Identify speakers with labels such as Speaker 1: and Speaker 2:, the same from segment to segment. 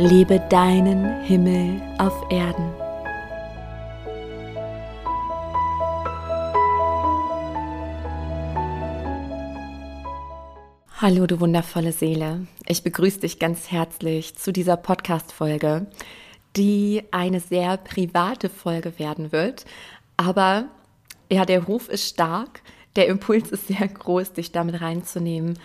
Speaker 1: Lebe deinen Himmel auf Erden. Hallo, du wundervolle Seele. Ich begrüße dich ganz herzlich zu dieser Podcast-Folge, die eine sehr private Folge werden wird. Aber ja, der Ruf ist stark, der Impuls ist sehr groß, dich damit reinzunehmen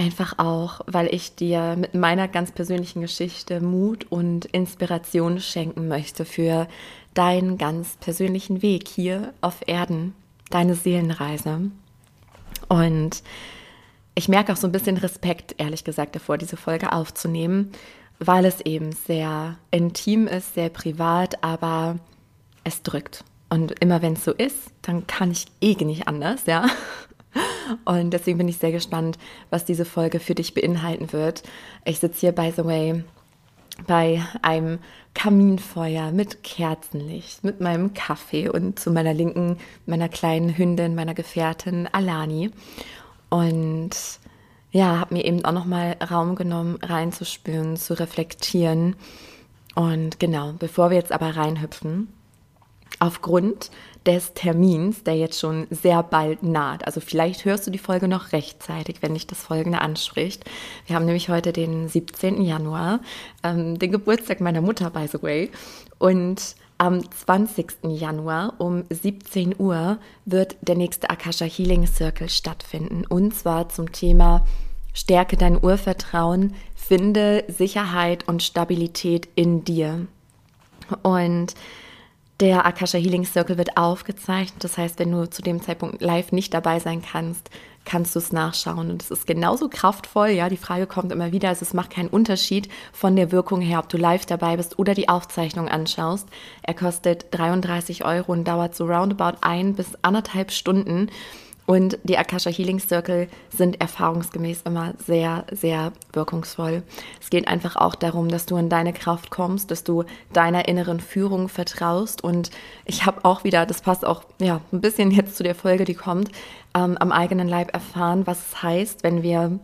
Speaker 1: Einfach auch, weil ich dir mit meiner ganz persönlichen Geschichte Mut und Inspiration schenken möchte für deinen ganz persönlichen Weg hier auf Erden, deine Seelenreise. Und ich merke auch so ein bisschen Respekt, ehrlich gesagt, davor, diese Folge aufzunehmen, weil es eben sehr intim ist, sehr privat, aber es drückt. Und immer wenn es so ist, dann kann ich eh nicht anders, ja. Und deswegen bin ich sehr gespannt, was diese Folge für dich beinhalten wird. Ich sitze hier, by the way, bei einem Kaminfeuer mit Kerzenlicht, mit meinem Kaffee und zu meiner Linken meiner kleinen Hündin, meiner Gefährtin Alani. Und ja, habe mir eben auch nochmal Raum genommen, reinzuspüren, zu reflektieren. Und genau, bevor wir jetzt aber reinhüpfen, aufgrund des Termins, der jetzt schon sehr bald naht. Also vielleicht hörst du die Folge noch rechtzeitig, wenn dich das Folgende anspricht. Wir haben nämlich heute den 17. Januar, ähm, den Geburtstag meiner Mutter, by the way. Und am 20. Januar um 17 Uhr wird der nächste Akasha Healing Circle stattfinden. Und zwar zum Thema Stärke dein Urvertrauen, finde Sicherheit und Stabilität in dir. Und der Akasha Healing Circle wird aufgezeichnet. Das heißt, wenn du zu dem Zeitpunkt live nicht dabei sein kannst, kannst du es nachschauen. Und es ist genauso kraftvoll. Ja, die Frage kommt immer wieder. Also es macht keinen Unterschied von der Wirkung her, ob du live dabei bist oder die Aufzeichnung anschaust. Er kostet 33 Euro und dauert so roundabout ein bis anderthalb Stunden. Und die Akasha Healing Circle sind erfahrungsgemäß immer sehr, sehr wirkungsvoll. Es geht einfach auch darum, dass du in deine Kraft kommst, dass du deiner inneren Führung vertraust. Und ich habe auch wieder, das passt auch ja, ein bisschen jetzt zu der Folge, die kommt, ähm, am eigenen Leib erfahren, was es heißt, wenn wir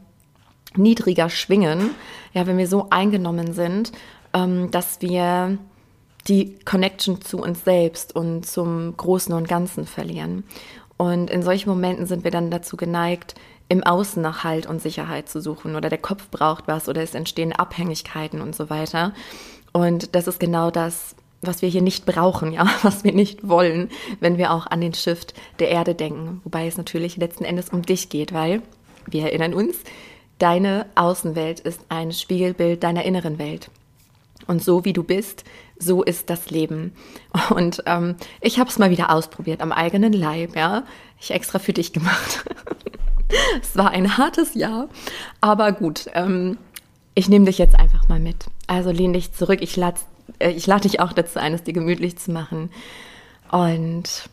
Speaker 1: niedriger schwingen, ja, wenn wir so eingenommen sind, ähm, dass wir die Connection zu uns selbst und zum Großen und Ganzen verlieren. Und in solchen Momenten sind wir dann dazu geneigt, im Außen nach Halt und Sicherheit zu suchen oder der Kopf braucht was oder es entstehen Abhängigkeiten und so weiter. Und das ist genau das, was wir hier nicht brauchen, ja, was wir nicht wollen, wenn wir auch an den Shift der Erde denken. Wobei es natürlich letzten Endes um dich geht, weil wir erinnern uns, deine Außenwelt ist ein Spiegelbild deiner inneren Welt. Und so wie du bist, so ist das Leben. Und ähm, ich habe es mal wieder ausprobiert am eigenen Leib, ja. Ich extra für dich gemacht. es war ein hartes Jahr, aber gut. Ähm, ich nehme dich jetzt einfach mal mit. Also lehn dich zurück. Ich lade äh, lad dich auch dazu ein, es dir gemütlich zu machen. Und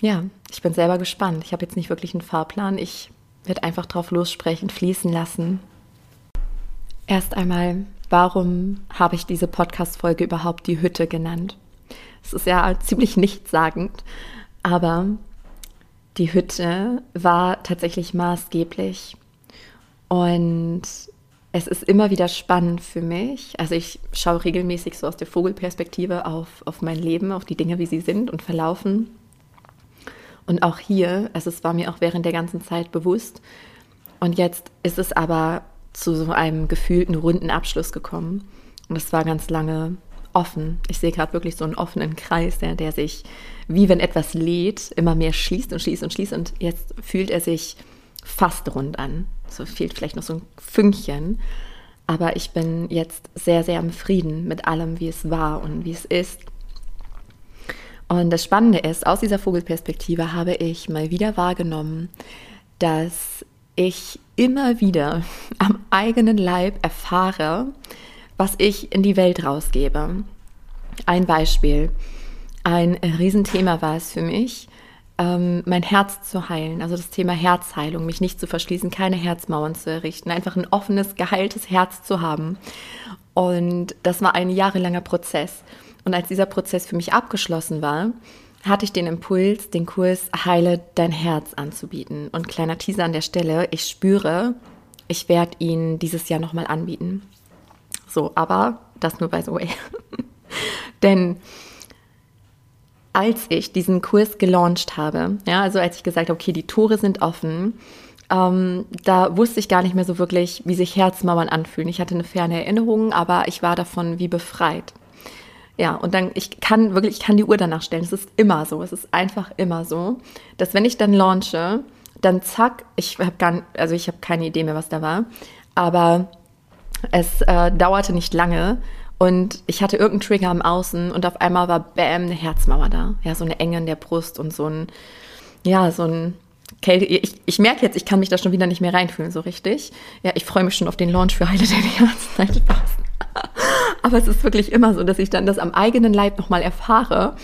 Speaker 1: ja, ich bin selber gespannt. Ich habe jetzt nicht wirklich einen Fahrplan. Ich werde einfach drauf lossprechen, fließen lassen. Erst einmal warum habe ich diese Podcast-Folge überhaupt die Hütte genannt? Es ist ja ziemlich nichtssagend, aber die Hütte war tatsächlich maßgeblich. Und es ist immer wieder spannend für mich. Also ich schaue regelmäßig so aus der Vogelperspektive auf, auf mein Leben, auf die Dinge, wie sie sind und verlaufen. Und auch hier, also es war mir auch während der ganzen Zeit bewusst. Und jetzt ist es aber zu so einem gefühlten runden Abschluss gekommen. Und es war ganz lange offen. Ich sehe gerade wirklich so einen offenen Kreis, der, der sich, wie wenn etwas lädt, immer mehr schließt und schließt und schließt. Und jetzt fühlt er sich fast rund an. So fehlt vielleicht noch so ein Fünkchen. Aber ich bin jetzt sehr, sehr im Frieden mit allem, wie es war und wie es ist. Und das Spannende ist, aus dieser Vogelperspektive habe ich mal wieder wahrgenommen, dass ich immer wieder am eigenen Leib erfahre, was ich in die Welt rausgebe. Ein Beispiel. Ein Riesenthema war es für mich, ähm, mein Herz zu heilen, also das Thema Herzheilung, mich nicht zu verschließen, keine Herzmauern zu errichten, einfach ein offenes, geheiltes Herz zu haben. Und das war ein jahrelanger Prozess. Und als dieser Prozess für mich abgeschlossen war, hatte ich den Impuls, den Kurs Heile dein Herz anzubieten. Und kleiner Teaser an der Stelle, ich spüre, ich werde ihn dieses Jahr nochmal anbieten. So, aber das nur by the way. Denn als ich diesen Kurs gelauncht habe, ja, also als ich gesagt habe, okay, die Tore sind offen, ähm, da wusste ich gar nicht mehr so wirklich, wie sich Herzmauern anfühlen. Ich hatte eine ferne Erinnerung, aber ich war davon wie befreit. Ja, und dann, ich kann wirklich, ich kann die Uhr danach stellen. Es ist immer so, es ist einfach immer so, dass wenn ich dann launche, dann zack, ich habe gar, also ich habe keine Idee mehr, was da war, aber es äh, dauerte nicht lange und ich hatte irgendeinen Trigger am Außen und auf einmal war bam, eine Herzmauer da. Ja, so eine Enge in der Brust und so ein, ja, so ein Kälte. Ich, ich merke jetzt, ich kann mich da schon wieder nicht mehr reinfühlen, so richtig. Ja, ich freue mich schon auf den Launch für Heile dein Herz. Nein, Spaß. Aber es ist wirklich immer so, dass ich dann das am eigenen Leib nochmal erfahre.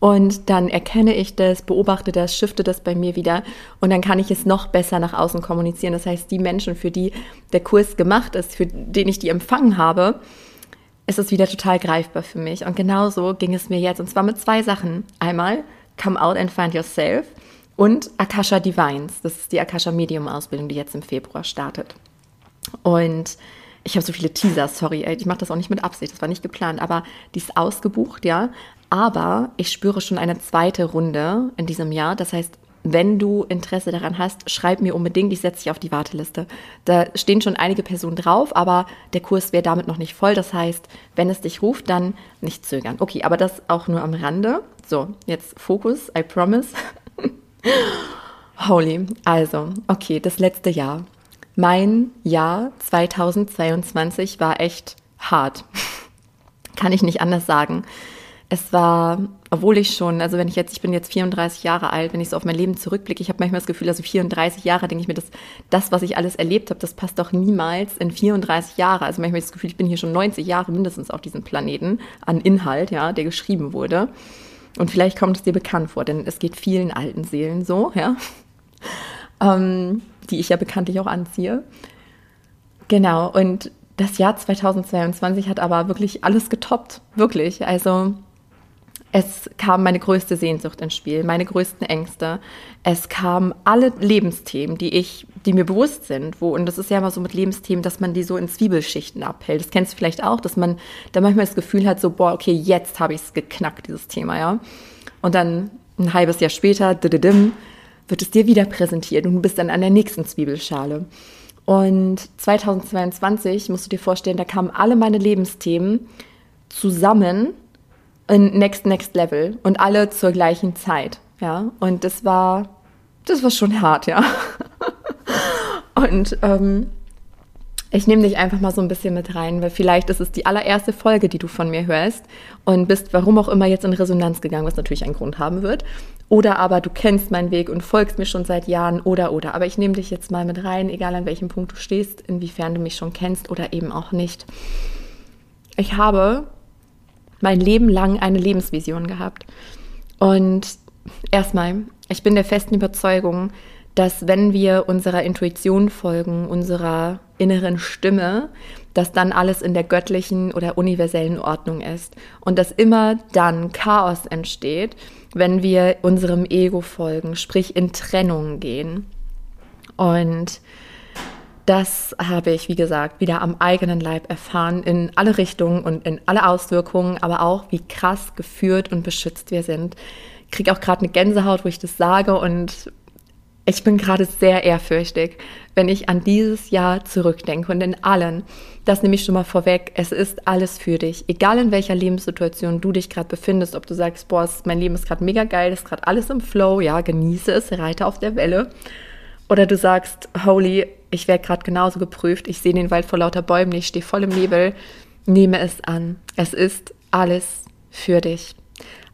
Speaker 1: Und dann erkenne ich das, beobachte das, shifte das bei mir wieder und dann kann ich es noch besser nach außen kommunizieren. Das heißt, die Menschen, für die der Kurs gemacht ist, für den ich die empfangen habe, ist es wieder total greifbar für mich. Und genauso ging es mir jetzt. Und zwar mit zwei Sachen. Einmal Come Out and Find Yourself und Akasha Divines. Das ist die Akasha Medium Ausbildung, die jetzt im Februar startet. Und ich habe so viele Teaser, sorry, ich mache das auch nicht mit Absicht, das war nicht geplant, aber die ist ausgebucht, ja. Aber ich spüre schon eine zweite Runde in diesem Jahr. Das heißt, wenn du Interesse daran hast, schreib mir unbedingt, ich setze dich auf die Warteliste. Da stehen schon einige Personen drauf, aber der Kurs wäre damit noch nicht voll. Das heißt, wenn es dich ruft, dann nicht zögern. Okay, aber das auch nur am Rande. So, jetzt Fokus, I promise. Holy. Also, okay, das letzte Jahr. Mein Jahr 2022 war echt hart. Kann ich nicht anders sagen es war, obwohl ich schon, also wenn ich jetzt, ich bin jetzt 34 Jahre alt, wenn ich so auf mein Leben zurückblicke, ich habe manchmal das Gefühl, also 34 Jahre, denke ich mir, das, das, was ich alles erlebt habe, das passt doch niemals in 34 Jahre. Also manchmal das Gefühl, ich bin hier schon 90 Jahre mindestens auf diesem Planeten an Inhalt, ja, der geschrieben wurde. Und vielleicht kommt es dir bekannt vor, denn es geht vielen alten Seelen so, ja, ähm, die ich ja bekanntlich auch anziehe. Genau, und das Jahr 2022 hat aber wirklich alles getoppt, wirklich. Also es kam meine größte Sehnsucht ins Spiel, meine größten Ängste. Es kamen alle Lebensthemen, die ich, die mir bewusst sind, wo, und das ist ja immer so mit Lebensthemen, dass man die so in Zwiebelschichten abhält. Das kennst du vielleicht auch, dass man da manchmal das Gefühl hat, so, boah, okay, jetzt habe ich es geknackt, dieses Thema, ja. Und dann ein halbes Jahr später, dididim, wird es dir wieder präsentiert und du bist dann an der nächsten Zwiebelschale. Und 2022, musst du dir vorstellen, da kamen alle meine Lebensthemen zusammen in Next Next Level und alle zur gleichen Zeit, ja. Und das war, das war schon hart, ja. und ähm, ich nehme dich einfach mal so ein bisschen mit rein, weil vielleicht ist es die allererste Folge, die du von mir hörst und bist warum auch immer jetzt in Resonanz gegangen, was natürlich einen Grund haben wird. Oder aber du kennst meinen Weg und folgst mir schon seit Jahren oder oder. Aber ich nehme dich jetzt mal mit rein, egal an welchem Punkt du stehst, inwiefern du mich schon kennst oder eben auch nicht. Ich habe mein Leben lang eine Lebensvision gehabt. Und erstmal, ich bin der festen Überzeugung, dass wenn wir unserer Intuition folgen, unserer inneren Stimme, dass dann alles in der göttlichen oder universellen Ordnung ist und dass immer dann Chaos entsteht, wenn wir unserem Ego folgen, sprich in Trennung gehen. Und das habe ich, wie gesagt, wieder am eigenen Leib erfahren, in alle Richtungen und in alle Auswirkungen, aber auch, wie krass geführt und beschützt wir sind. Ich kriege auch gerade eine Gänsehaut, wo ich das sage und ich bin gerade sehr ehrfürchtig, wenn ich an dieses Jahr zurückdenke und in allen. Das nehme ich schon mal vorweg. Es ist alles für dich. Egal in welcher Lebenssituation du dich gerade befindest, ob du sagst, boah, mein Leben ist gerade mega geil, ist gerade alles im Flow, ja, genieße es, reite auf der Welle. Oder du sagst, holy, ich werde gerade genauso geprüft, ich sehe den Wald vor lauter Bäumen, ich stehe voll im Nebel, nehme es an. Es ist alles für dich.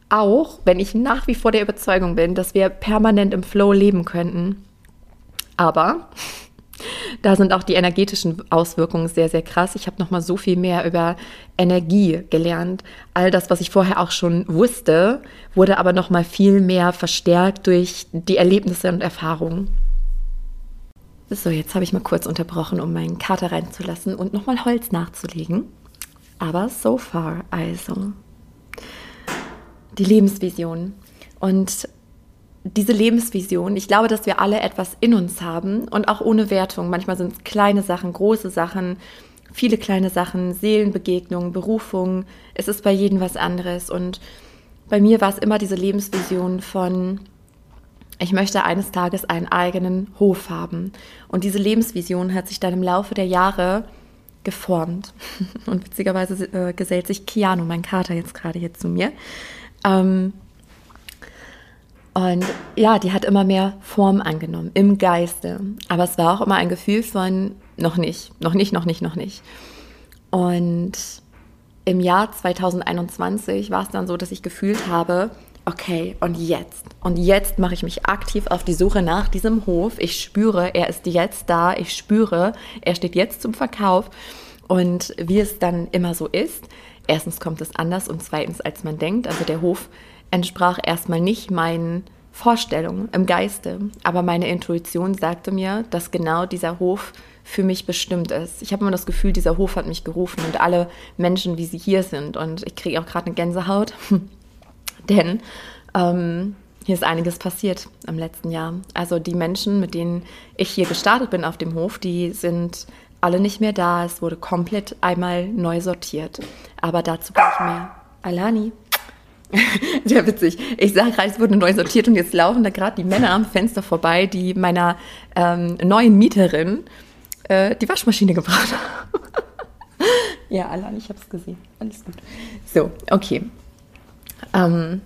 Speaker 1: Auch wenn ich nach wie vor der Überzeugung bin, dass wir permanent im Flow leben könnten. Aber Da sind auch die energetischen Auswirkungen sehr, sehr krass. Ich habe noch mal so viel mehr über Energie gelernt. All das, was ich vorher auch schon wusste, wurde aber noch mal viel mehr verstärkt durch die Erlebnisse und Erfahrungen. So, jetzt habe ich mal kurz unterbrochen, um meinen Kater reinzulassen und noch mal Holz nachzulegen. Aber so far also. Die Lebensvision. Und diese Lebensvision, ich glaube, dass wir alle etwas in uns haben und auch ohne Wertung. Manchmal sind es kleine Sachen, große Sachen, viele kleine Sachen, Seelenbegegnungen, Berufungen. Es ist bei jedem was anderes. Und bei mir war es immer diese Lebensvision von, ich möchte eines Tages einen eigenen Hof haben. Und diese Lebensvision hat sich dann im Laufe der Jahre geformt. Und witzigerweise äh, gesellt sich Keanu, mein Kater, jetzt gerade hier zu mir. Ähm, und ja, die hat immer mehr Form angenommen im Geiste. Aber es war auch immer ein Gefühl von noch nicht, noch nicht, noch nicht, noch nicht. Und im Jahr 2021 war es dann so, dass ich gefühlt habe, okay, und jetzt? Und jetzt mache ich mich aktiv auf die Suche nach diesem Hof. Ich spüre, er ist jetzt da. Ich spüre, er steht jetzt zum Verkauf. Und wie es dann immer so ist, erstens kommt es anders und zweitens, als man denkt. Also der Hof entsprach erstmal nicht meinen Vorstellungen im Geiste, aber meine Intuition sagte mir, dass genau dieser Hof für mich bestimmt ist. Ich habe immer das Gefühl, dieser Hof hat mich gerufen und alle Menschen, wie sie hier sind. Und ich kriege auch gerade eine Gänsehaut, denn ähm, hier ist einiges passiert im letzten Jahr. Also die Menschen, mit denen ich hier gestartet bin auf dem Hof, die sind alle nicht mehr da. Es wurde komplett einmal neu sortiert. Aber dazu gleich mehr. Alani. Sehr witzig. Ich sage gerade, es wurde neu sortiert und jetzt laufen da gerade die Männer am Fenster vorbei, die meiner ähm, neuen Mieterin äh, die Waschmaschine gebracht haben. ja, allein, ich habe es gesehen. Alles gut. So, okay. Ähm,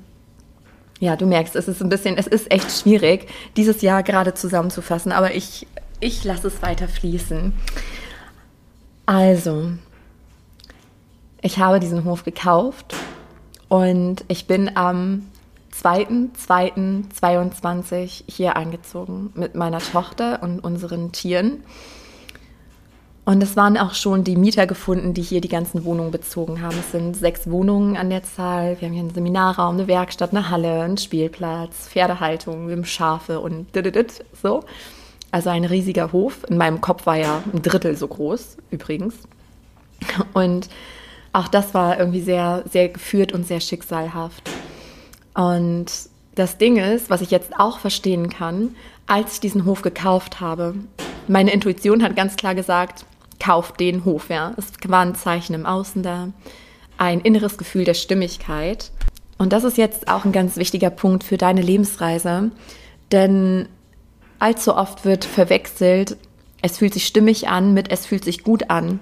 Speaker 1: ja, du merkst, es ist ein bisschen, es ist echt schwierig, dieses Jahr gerade zusammenzufassen, aber ich, ich lasse es weiter fließen. Also, ich habe diesen Hof gekauft und ich bin am 2.2.22 hier eingezogen mit meiner Tochter und unseren Tieren. Und es waren auch schon die Mieter gefunden, die hier die ganzen Wohnungen bezogen haben. Es sind sechs Wohnungen an der Zahl. Wir haben hier einen Seminarraum, eine Werkstatt, eine Halle, einen Spielplatz, Pferdehaltung, wir haben Schafe und so. Also ein riesiger Hof. In meinem Kopf war ja ein Drittel so groß, übrigens. Und auch das war irgendwie sehr, sehr geführt und sehr schicksalhaft. Und das Ding ist, was ich jetzt auch verstehen kann, als ich diesen Hof gekauft habe, meine Intuition hat ganz klar gesagt, kauf den Hof, ja. Es war ein Zeichen im Außen da, ein inneres Gefühl der Stimmigkeit. Und das ist jetzt auch ein ganz wichtiger Punkt für deine Lebensreise, denn allzu oft wird verwechselt, es fühlt sich stimmig an mit es fühlt sich gut an.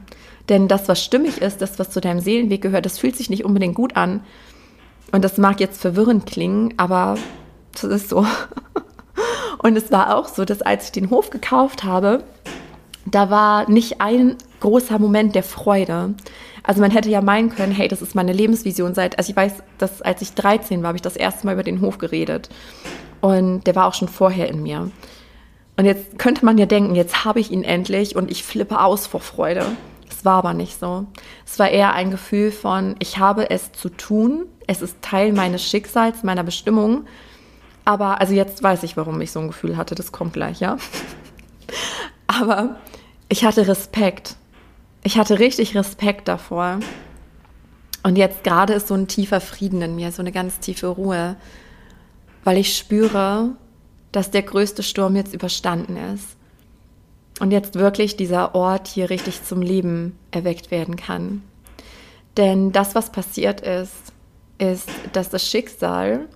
Speaker 1: Denn das, was stimmig ist, das, was zu deinem Seelenweg gehört, das fühlt sich nicht unbedingt gut an. Und das mag jetzt verwirrend klingen, aber das ist so. Und es war auch so, dass als ich den Hof gekauft habe, da war nicht ein großer Moment der Freude. Also man hätte ja meinen können, hey, das ist meine Lebensvision seit, also ich weiß, dass als ich 13 war, habe ich das erste Mal über den Hof geredet. Und der war auch schon vorher in mir. Und jetzt könnte man ja denken, jetzt habe ich ihn endlich und ich flippe aus vor Freude. Es war aber nicht so. Es war eher ein Gefühl von, ich habe es zu tun, es ist Teil meines Schicksals, meiner Bestimmung. Aber, also jetzt weiß ich, warum ich so ein Gefühl hatte, das kommt gleich, ja. Aber ich hatte Respekt. Ich hatte richtig Respekt davor. Und jetzt gerade ist so ein tiefer Frieden in mir, so eine ganz tiefe Ruhe, weil ich spüre, dass der größte Sturm jetzt überstanden ist und jetzt wirklich dieser Ort hier richtig zum Leben erweckt werden kann. Denn das, was passiert ist, ist, dass das Schicksal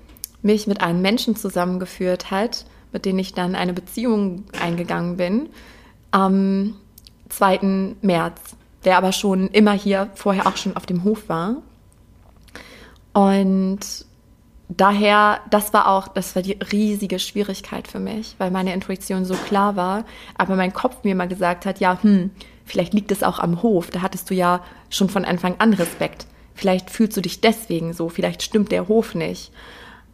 Speaker 1: mich mit einem Menschen zusammengeführt hat, mit dem ich dann eine Beziehung eingegangen bin, am 2. März, der aber schon immer hier vorher auch schon auf dem Hof war. Und daher, das war auch, das war die riesige Schwierigkeit für mich, weil meine Intuition so klar war, aber mein Kopf mir mal gesagt hat, ja, hm, vielleicht liegt es auch am Hof, da hattest du ja schon von Anfang an Respekt. Vielleicht fühlst du dich deswegen so, vielleicht stimmt der Hof nicht.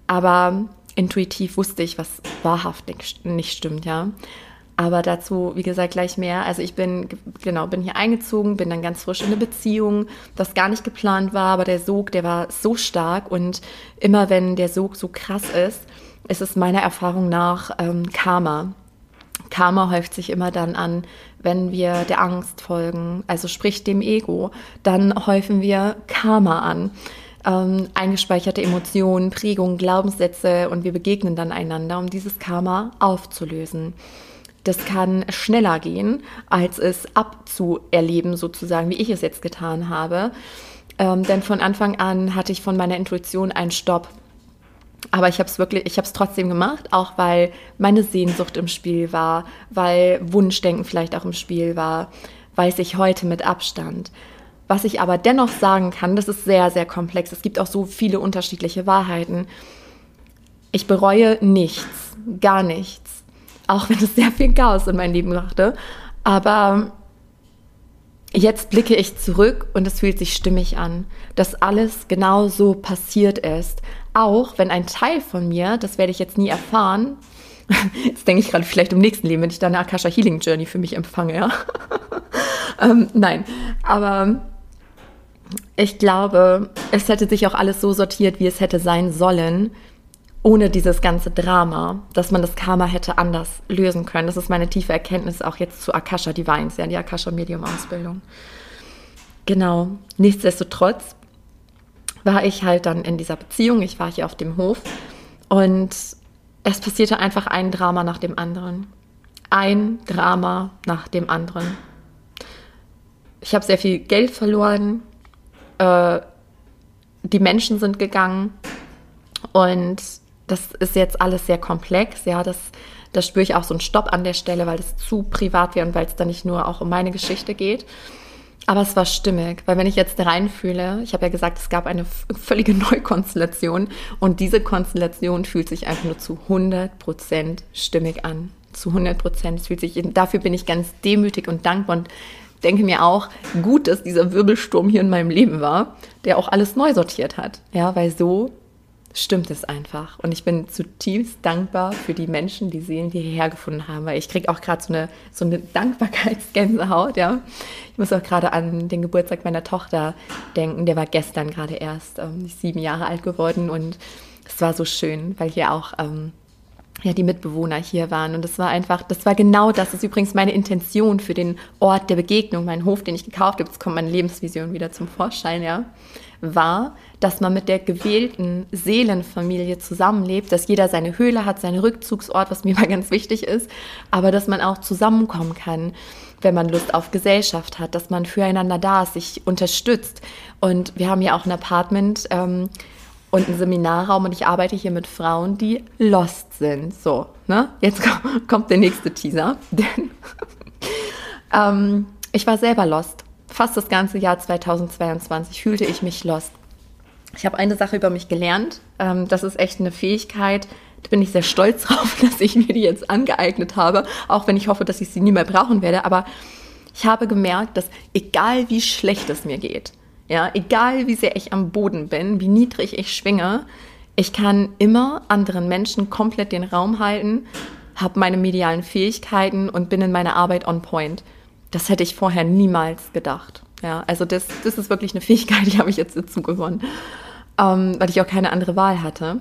Speaker 1: Aber intuitiv wusste ich, was wahrhaft nicht stimmt, ja. Aber dazu, wie gesagt, gleich mehr. Also ich bin, genau, bin hier eingezogen, bin dann ganz frisch in eine Beziehung, das gar nicht geplant war, aber der Sog, der war so stark und immer wenn der Sog so krass ist, ist es meiner Erfahrung nach ähm, Karma. Karma häuft sich immer dann an, wenn wir der Angst folgen, also sprich dem Ego, dann häufen wir Karma an. Ähm, eingespeicherte Emotionen, Prägungen, Glaubenssätze und wir begegnen dann einander, um dieses Karma aufzulösen das kann schneller gehen, als es abzuerleben, sozusagen, wie ich es jetzt getan habe. Ähm, denn von Anfang an hatte ich von meiner Intuition einen Stopp. Aber ich habe es wirklich, ich habe es trotzdem gemacht, auch weil meine Sehnsucht im Spiel war, weil Wunschdenken vielleicht auch im Spiel war, weiß ich heute mit Abstand. Was ich aber dennoch sagen kann, das ist sehr, sehr komplex. Es gibt auch so viele unterschiedliche Wahrheiten. Ich bereue nichts, gar nichts auch wenn es sehr viel Chaos in mein Leben brachte. Aber jetzt blicke ich zurück und es fühlt sich stimmig an, dass alles genau so passiert ist. Auch wenn ein Teil von mir, das werde ich jetzt nie erfahren, jetzt denke ich gerade vielleicht im nächsten Leben, wenn ich da eine Akasha Healing Journey für mich empfange, ja. ähm, nein, aber ich glaube, es hätte sich auch alles so sortiert, wie es hätte sein sollen, ohne dieses ganze Drama, dass man das Karma hätte anders lösen können. Das ist meine tiefe Erkenntnis auch jetzt zu Akasha Divines, ja, die Akasha Medium Ausbildung. Genau. Nichtsdestotrotz war ich halt dann in dieser Beziehung. Ich war hier auf dem Hof und es passierte einfach ein Drama nach dem anderen. Ein Drama nach dem anderen. Ich habe sehr viel Geld verloren. Äh, die Menschen sind gegangen und das ist jetzt alles sehr komplex, ja, das, das spüre ich auch so einen Stopp an der Stelle, weil es zu privat wäre und weil es da nicht nur auch um meine Geschichte geht. Aber es war stimmig, weil wenn ich jetzt reinfühle, ich habe ja gesagt, es gab eine völlige Neukonstellation und diese Konstellation fühlt sich einfach nur zu 100% stimmig an. Zu 100%. Es fühlt sich, dafür bin ich ganz demütig und dankbar und denke mir auch, gut, dass dieser Wirbelsturm hier in meinem Leben war, der auch alles neu sortiert hat. Ja, weil so stimmt es einfach. Und ich bin zutiefst dankbar für die Menschen, die Seelen, die hierher gefunden haben, weil ich kriege auch gerade so eine, so eine Dankbarkeitsgänsehaut, ja. Ich muss auch gerade an den Geburtstag meiner Tochter denken, der war gestern gerade erst ähm, sieben Jahre alt geworden und es war so schön, weil hier auch ähm, ja, die Mitbewohner hier waren. Und das war einfach, das war genau das. Das ist übrigens meine Intention für den Ort der Begegnung, meinen Hof, den ich gekauft habe. Jetzt kommt meine Lebensvision wieder zum Vorschein, ja war, dass man mit der gewählten Seelenfamilie zusammenlebt, dass jeder seine Höhle hat, seinen Rückzugsort, was mir mal ganz wichtig ist, aber dass man auch zusammenkommen kann, wenn man Lust auf Gesellschaft hat, dass man füreinander da ist, sich unterstützt. Und wir haben ja auch ein Apartment ähm, und einen Seminarraum und ich arbeite hier mit Frauen, die lost sind. So, ne? Jetzt kommt der nächste Teaser, denn ähm, ich war selber lost fast das ganze Jahr 2022 fühlte ich mich lost. Ich habe eine Sache über mich gelernt. Ähm, das ist echt eine Fähigkeit. Da bin ich sehr stolz drauf, dass ich mir die jetzt angeeignet habe, auch wenn ich hoffe, dass ich sie nie mehr brauchen werde. Aber ich habe gemerkt, dass egal wie schlecht es mir geht, ja, egal wie sehr ich am Boden bin, wie niedrig ich schwinge, ich kann immer anderen Menschen komplett den Raum halten, habe meine medialen Fähigkeiten und bin in meiner Arbeit on point. Das hätte ich vorher niemals gedacht. Ja, also das, das ist wirklich eine Fähigkeit, die habe ich jetzt dazu gewonnen, ähm, weil ich auch keine andere Wahl hatte.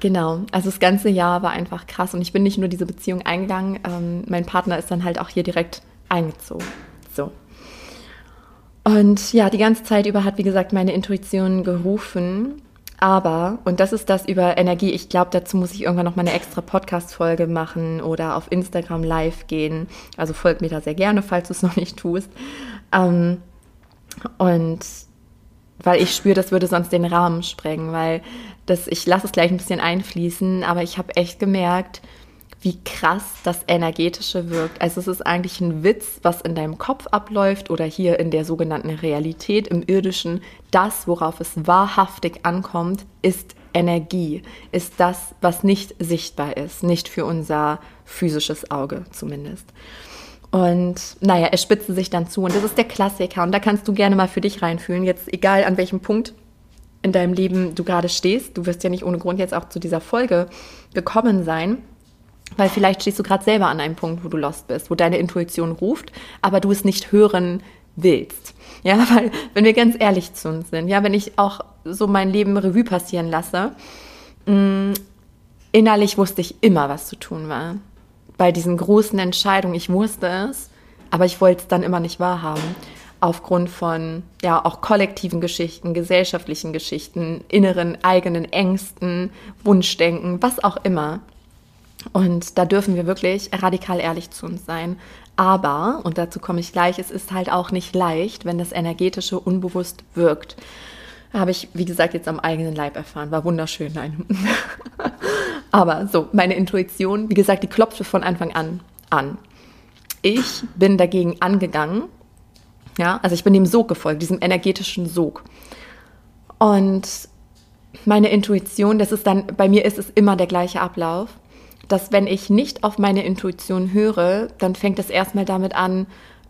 Speaker 1: Genau, also das ganze Jahr war einfach krass und ich bin nicht nur diese Beziehung eingegangen, ähm, mein Partner ist dann halt auch hier direkt eingezogen. So. Und ja, die ganze Zeit über hat, wie gesagt, meine Intuition gerufen aber, und das ist das über Energie, ich glaube, dazu muss ich irgendwann noch mal eine extra Podcast-Folge machen oder auf Instagram live gehen. Also folgt mir da sehr gerne, falls du es noch nicht tust. Ähm, und weil ich spüre, das würde sonst den Rahmen sprengen, weil das, ich lasse es gleich ein bisschen einfließen, aber ich habe echt gemerkt, wie krass das Energetische wirkt. Also es ist eigentlich ein Witz, was in deinem Kopf abläuft oder hier in der sogenannten Realität, im irdischen. Das, worauf es wahrhaftig ankommt, ist Energie, ist das, was nicht sichtbar ist, nicht für unser physisches Auge zumindest. Und naja, es spitzte sich dann zu und das ist der Klassiker und da kannst du gerne mal für dich reinfühlen, jetzt egal an welchem Punkt in deinem Leben du gerade stehst, du wirst ja nicht ohne Grund jetzt auch zu dieser Folge gekommen sein Weil vielleicht stehst du gerade selber an einem Punkt, wo du lost bist, wo deine Intuition ruft, aber du es nicht hören willst. Ja, weil, wenn wir ganz ehrlich zu uns sind, ja, wenn ich auch so mein Leben Revue passieren lasse, mh, mm, innerlich wusste ich immer, was zu tun war. Bei diesen großen Entscheidungen, ich wusste es, aber ich wollte es dann immer nicht wahrhaben. Aufgrund von, ja, auch kollektiven Geschichten, gesellschaftlichen Geschichten, inneren eigenen Ängsten, Wunschdenken, was auch immer. Und da dürfen wir wirklich radikal ehrlich zu uns sein. Aber, und dazu komme ich gleich, es ist halt auch nicht leicht, wenn das Energetische unbewusst wirkt. Habe ich, wie gesagt, jetzt am eigenen Leib erfahren. War wunderschön, nein. Aber so, meine Intuition, wie gesagt, die klopfte von Anfang an an. Ich bin dagegen angegangen. Ja, also ich bin dem Sog gefolgt, diesem energetischen Sog. Und meine Intuition, das ist dann, bei mir ist es immer der gleiche Ablauf dass wenn ich nicht auf meine Intuition höre, dann fängt es erstmal damit an,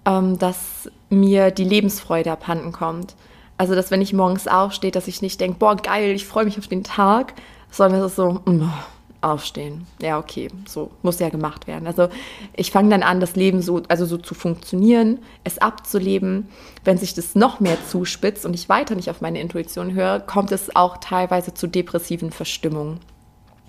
Speaker 1: ähm, dass mir die Lebensfreude abhanden kommt. Also, dass wenn ich morgens aufstehe, dass ich nicht denke, boah, geil, ich freue mich auf den Tag, sondern es ist so, mh, mm, aufstehen. Ja, okay, so muss ja gemacht werden. Also ich fange dann an, das Leben so, also so zu funktionieren, es abzuleben. Wenn sich das noch mehr zuspitzt und ich weiter nicht auf meine Intuition höre, kommt es auch teilweise zu depressiven Verstimmungen.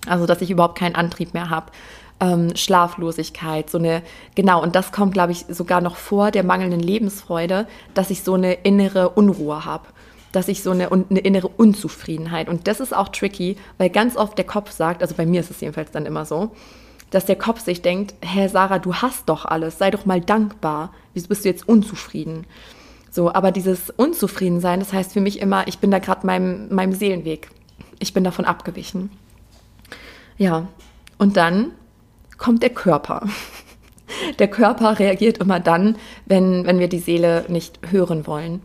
Speaker 1: Also, dass ich überhaupt keinen Antrieb mehr habe. Ähm, Schlaflosigkeit, so eine, genau, und das kommt, glaube ich, sogar noch vor der mangelnden Lebensfreude, dass ich so eine innere Unruhe habe, dass ich so eine, eine innere Unzufriedenheit. Und das ist auch tricky, weil ganz oft der Kopf sagt, also bei mir ist es jedenfalls dann immer so, dass der Kopf sich denkt, Herr Sarah, du hast doch alles, sei doch mal dankbar. Wieso bist du jetzt unzufrieden? So, aber dieses Unzufriedensein, das heißt für mich immer, ich bin da gerade meinem, meinem Seelenweg. Ich bin davon abgewichen. Ja, und dann kommt der Körper. Der Körper reagiert immer dann, wenn, wenn wir die Seele nicht hören wollen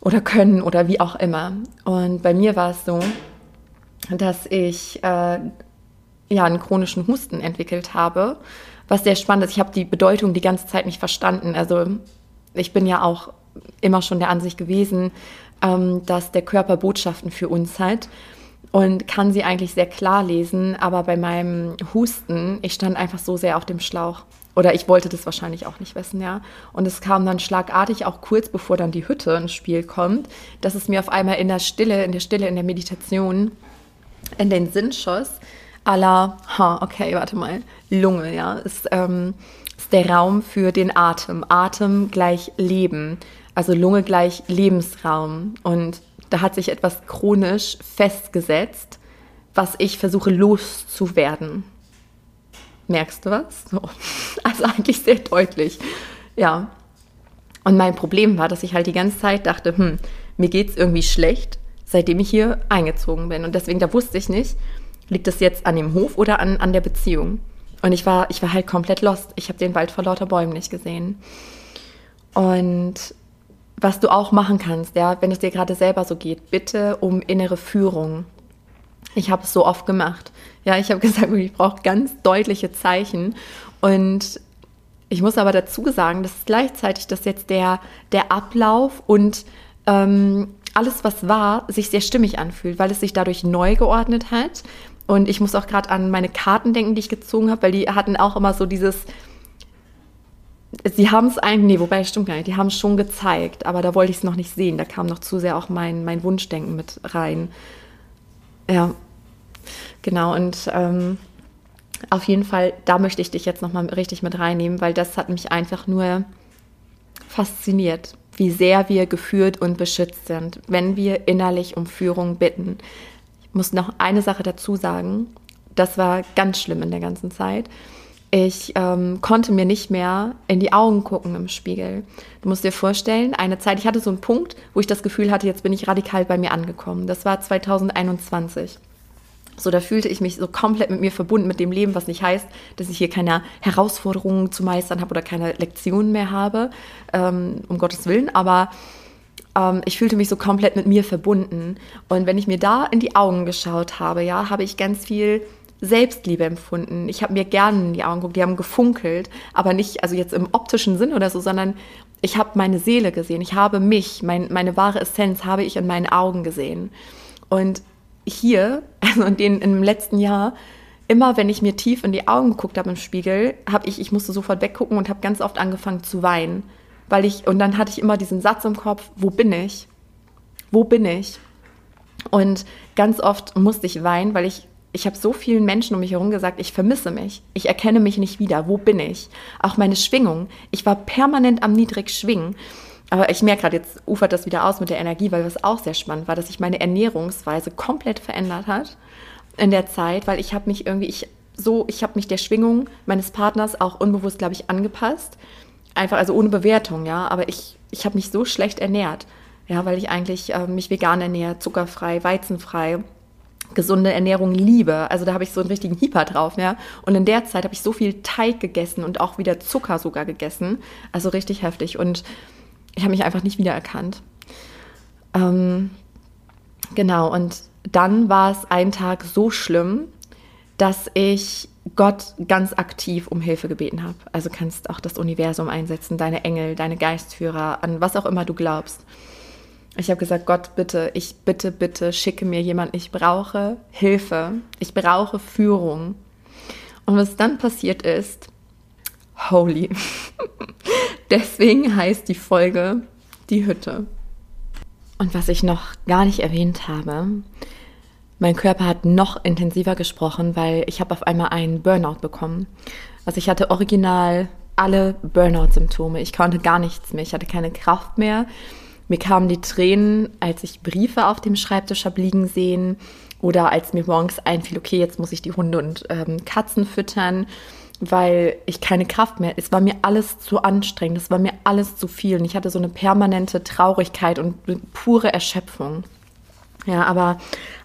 Speaker 1: oder können oder wie auch immer. Und bei mir war es so, dass ich äh, ja einen chronischen Husten entwickelt habe, was sehr spannend ist. Ich habe die Bedeutung die ganze Zeit nicht verstanden. Also ich bin ja auch immer schon der Ansicht gewesen, ähm, dass der Körper Botschaften für uns hat und kann sie eigentlich sehr klar lesen, aber bei meinem Husten, ich stand einfach so sehr auf dem Schlauch. Oder ich wollte das wahrscheinlich auch nicht wissen, ja. Und es kam dann schlagartig, auch kurz bevor dann die Hütte ins Spiel kommt, dass es mir auf einmal in der Stille, in der Stille, in der Meditation in den Sinn schoss, à la, ha, okay, warte mal, Lunge, ja, ist, ähm, ist der Raum für den Atem. Atem gleich Leben, also Lunge gleich Lebensraum. Und da hat sich etwas chronisch festgesetzt, was ich versuche loszuwerden. Merkst du was? So. Also eigentlich sehr deutlich. Ja. Und mein Problem war, dass ich halt die ganze Zeit dachte, hm, mir geht es irgendwie schlecht, seitdem ich hier eingezogen bin. Und deswegen, da wusste ich nicht, liegt das jetzt an dem Hof oder an, an der Beziehung. Und ich war, ich war halt komplett lost. Ich habe den Wald vor lauter Bäumen nicht gesehen. Und was du auch machen kannst, ja, wenn es dir gerade selber so geht, bitte um innere Führung. Ich habe es so oft gemacht. Ja, ich habe gesagt, ich brauche ganz deutliche Zeichen. Und ich muss aber dazu sagen, dass gleichzeitig dass jetzt der, der Ablauf und ähm, alles, was war, sich sehr stimmig anfühlt, weil es sich dadurch neu geordnet hat. Und ich muss auch gerade an meine Karten denken, die ich gezogen habe, weil die hatten auch immer so dieses, sie haben es eigentlich, nee, wobei stimmt gar nicht, die haben es schon gezeigt, aber da wollte ich es noch nicht sehen. Da kam noch zu sehr auch mein, mein Wunschdenken mit rein. Ja, genau. Und ähm, auf jeden Fall, da möchte ich dich jetzt nochmal richtig mit reinnehmen, weil das hat mich einfach nur fasziniert, wie sehr wir geführt und beschützt sind, wenn wir innerlich um Führung bitten. Ich muss noch eine Sache dazu sagen. Das war ganz schlimm in der ganzen Zeit ich ähm, konnte mir nicht mehr in die Augen gucken im Spiegel. Du musst dir vorstellen, eine Zeit, ich hatte so einen Punkt, wo ich das Gefühl hatte, jetzt bin ich radikal bei mir angekommen. Das war 2021. So, da fühlte ich mich so komplett mit mir verbunden, mit dem Leben, was nicht heißt, dass ich hier keine Herausforderungen zu meistern habe oder keine Lektionen mehr habe, ähm, um Gottes Willen. Aber ähm, ich fühlte mich so komplett mit mir verbunden. Und wenn ich mir da in die Augen geschaut habe, ja, habe ich ganz viel Selbstliebe empfunden. Ich habe mir gerne in die Augen geguckt, die haben gefunkelt, aber nicht, also jetzt im optischen Sinn oder so, sondern ich habe meine Seele gesehen. Ich habe mich, mein, meine wahre Essenz habe ich in meinen Augen gesehen. Und hier, also in, den, im letzten Jahr, immer wenn ich mir tief in die Augen geguckt habe im Spiegel, habe ich, ich musste sofort weggucken und habe ganz oft angefangen zu weinen. Weil ich, und dann hatte ich immer diesen Satz im Kopf, wo bin ich? Wo bin ich? Und ganz oft musste ich weinen, weil ich, ich habe so vielen Menschen um mich herum gesagt, ich vermisse mich. Ich erkenne mich nicht wieder. Wo bin ich? Auch meine Schwingung. Ich war permanent am niedrig schwingen. Aber ich merke gerade, jetzt ufert das wieder aus mit der Energie, weil was auch sehr spannend war, dass sich meine Ernährungsweise komplett verändert hat in der Zeit, weil ich habe mich irgendwie, ich so, ich habe mich der Schwingung meines Partners auch unbewusst, glaube ich, angepasst. Einfach, also ohne Bewertung, ja. Aber ich, ich habe mich so schlecht ernährt. Ja, weil ich eigentlich äh, mich vegan ernähre, zuckerfrei, weizenfrei, gesunde Ernährung liebe. Also da habe ich so einen richtigen Hieper drauf, ja. Und in der Zeit habe ich so viel Teig gegessen und auch wieder Zucker sogar gegessen. Also richtig heftig. Und ich habe mich einfach nicht wiedererkannt. Ähm, genau, und dann war es einen Tag so schlimm, dass ich Gott ganz aktiv um Hilfe gebeten habe. Also kannst auch das Universum einsetzen, deine Engel, deine Geistführer, an was auch immer du glaubst. Ich habe gesagt, Gott, bitte, ich bitte, bitte, schicke mir jemanden. Ich brauche Hilfe. Ich brauche Führung. Und was dann passiert ist, holy. Deswegen heißt die Folge Die Hütte. Und was ich noch gar nicht erwähnt habe, mein Körper hat noch intensiver gesprochen, weil ich habe auf einmal einen Burnout bekommen. Also ich hatte original alle Burnout-Symptome. Ich konnte gar nichts mehr. Ich hatte keine Kraft mehr. Mir kamen die Tränen, als ich Briefe auf dem Schreibtisch habe liegen sehen oder als mir morgens einfiel, okay, jetzt muss ich die Hunde und ähm, Katzen füttern, weil ich keine Kraft mehr. Es war mir alles zu anstrengend, es war mir alles zu viel und ich hatte so eine permanente Traurigkeit und pure Erschöpfung. Ja, aber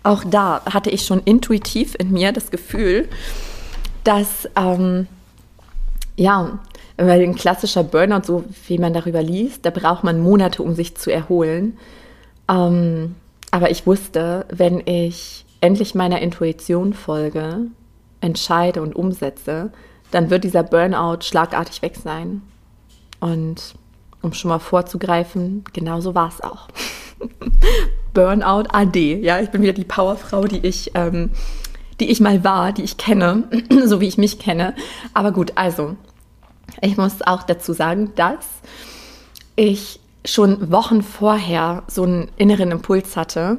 Speaker 1: auch da hatte ich schon intuitiv in mir das Gefühl, dass ähm, ja, weil ein klassischer Burnout, so wie man darüber liest, da braucht man Monate, um sich zu erholen. Ähm, aber ich wusste, wenn ich endlich meiner Intuition folge, entscheide und umsetze, dann wird dieser Burnout schlagartig weg sein. Und um schon mal vorzugreifen, genauso war es auch. Burnout AD, ja, ich bin wieder die Powerfrau, die ich, ähm, die ich mal war, die ich kenne, so wie ich mich kenne. Aber gut, also ich muss auch dazu sagen, dass ich schon Wochen vorher so einen inneren Impuls hatte.